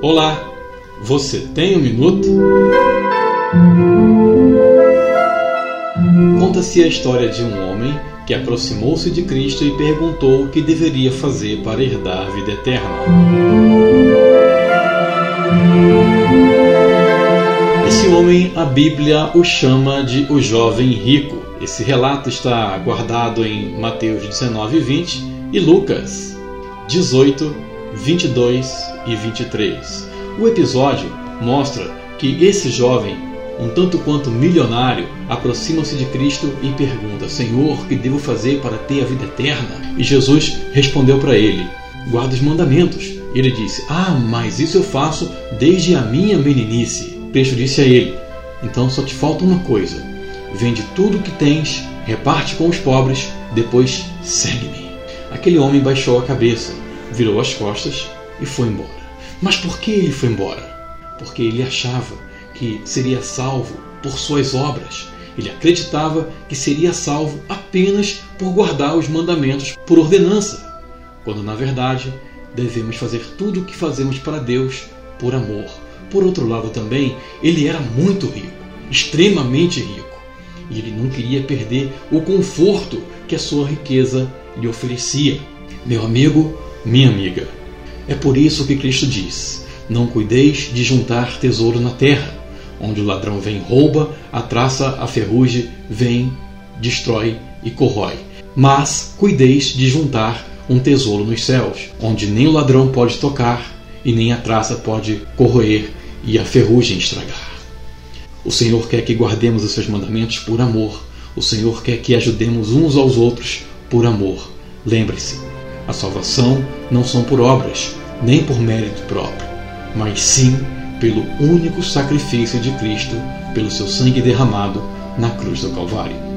Olá, você tem um minuto? Conta-se a história de um homem que aproximou-se de Cristo e perguntou o que deveria fazer para herdar a vida eterna. Esse homem, a Bíblia o chama de o jovem rico. Esse relato está guardado em Mateus 19, 20 e Lucas 18, 22 e 23. O episódio mostra que esse jovem, um tanto quanto milionário, aproxima-se de Cristo e pergunta: Senhor, que devo fazer para ter a vida eterna? E Jesus respondeu para ele: Guarda os mandamentos. Ele disse: Ah, mas isso eu faço desde a minha meninice. Cristo disse a ele: Então só te falta uma coisa. Vende tudo o que tens, reparte com os pobres, depois segue-me. Aquele homem baixou a cabeça, virou as costas e foi embora. Mas por que ele foi embora? Porque ele achava que seria salvo por suas obras. Ele acreditava que seria salvo apenas por guardar os mandamentos por ordenança, quando na verdade devemos fazer tudo o que fazemos para Deus por amor. Por outro lado, também, ele era muito rico, extremamente rico, e ele não queria perder o conforto que a sua riqueza lhe oferecia. Meu amigo, minha amiga, é por isso que Cristo diz: Não cuideis de juntar tesouro na terra, onde o ladrão vem rouba, a traça, a ferrugem vem, destrói e corrói. Mas cuideis de juntar um tesouro nos céus, onde nem o ladrão pode tocar e nem a traça pode corroer e a ferrugem estragar. O Senhor quer que guardemos os seus mandamentos por amor. O Senhor quer que ajudemos uns aos outros por amor. Lembre-se, a salvação não são por obras, nem por mérito próprio, mas sim pelo único sacrifício de Cristo, pelo seu sangue derramado na cruz do Calvário.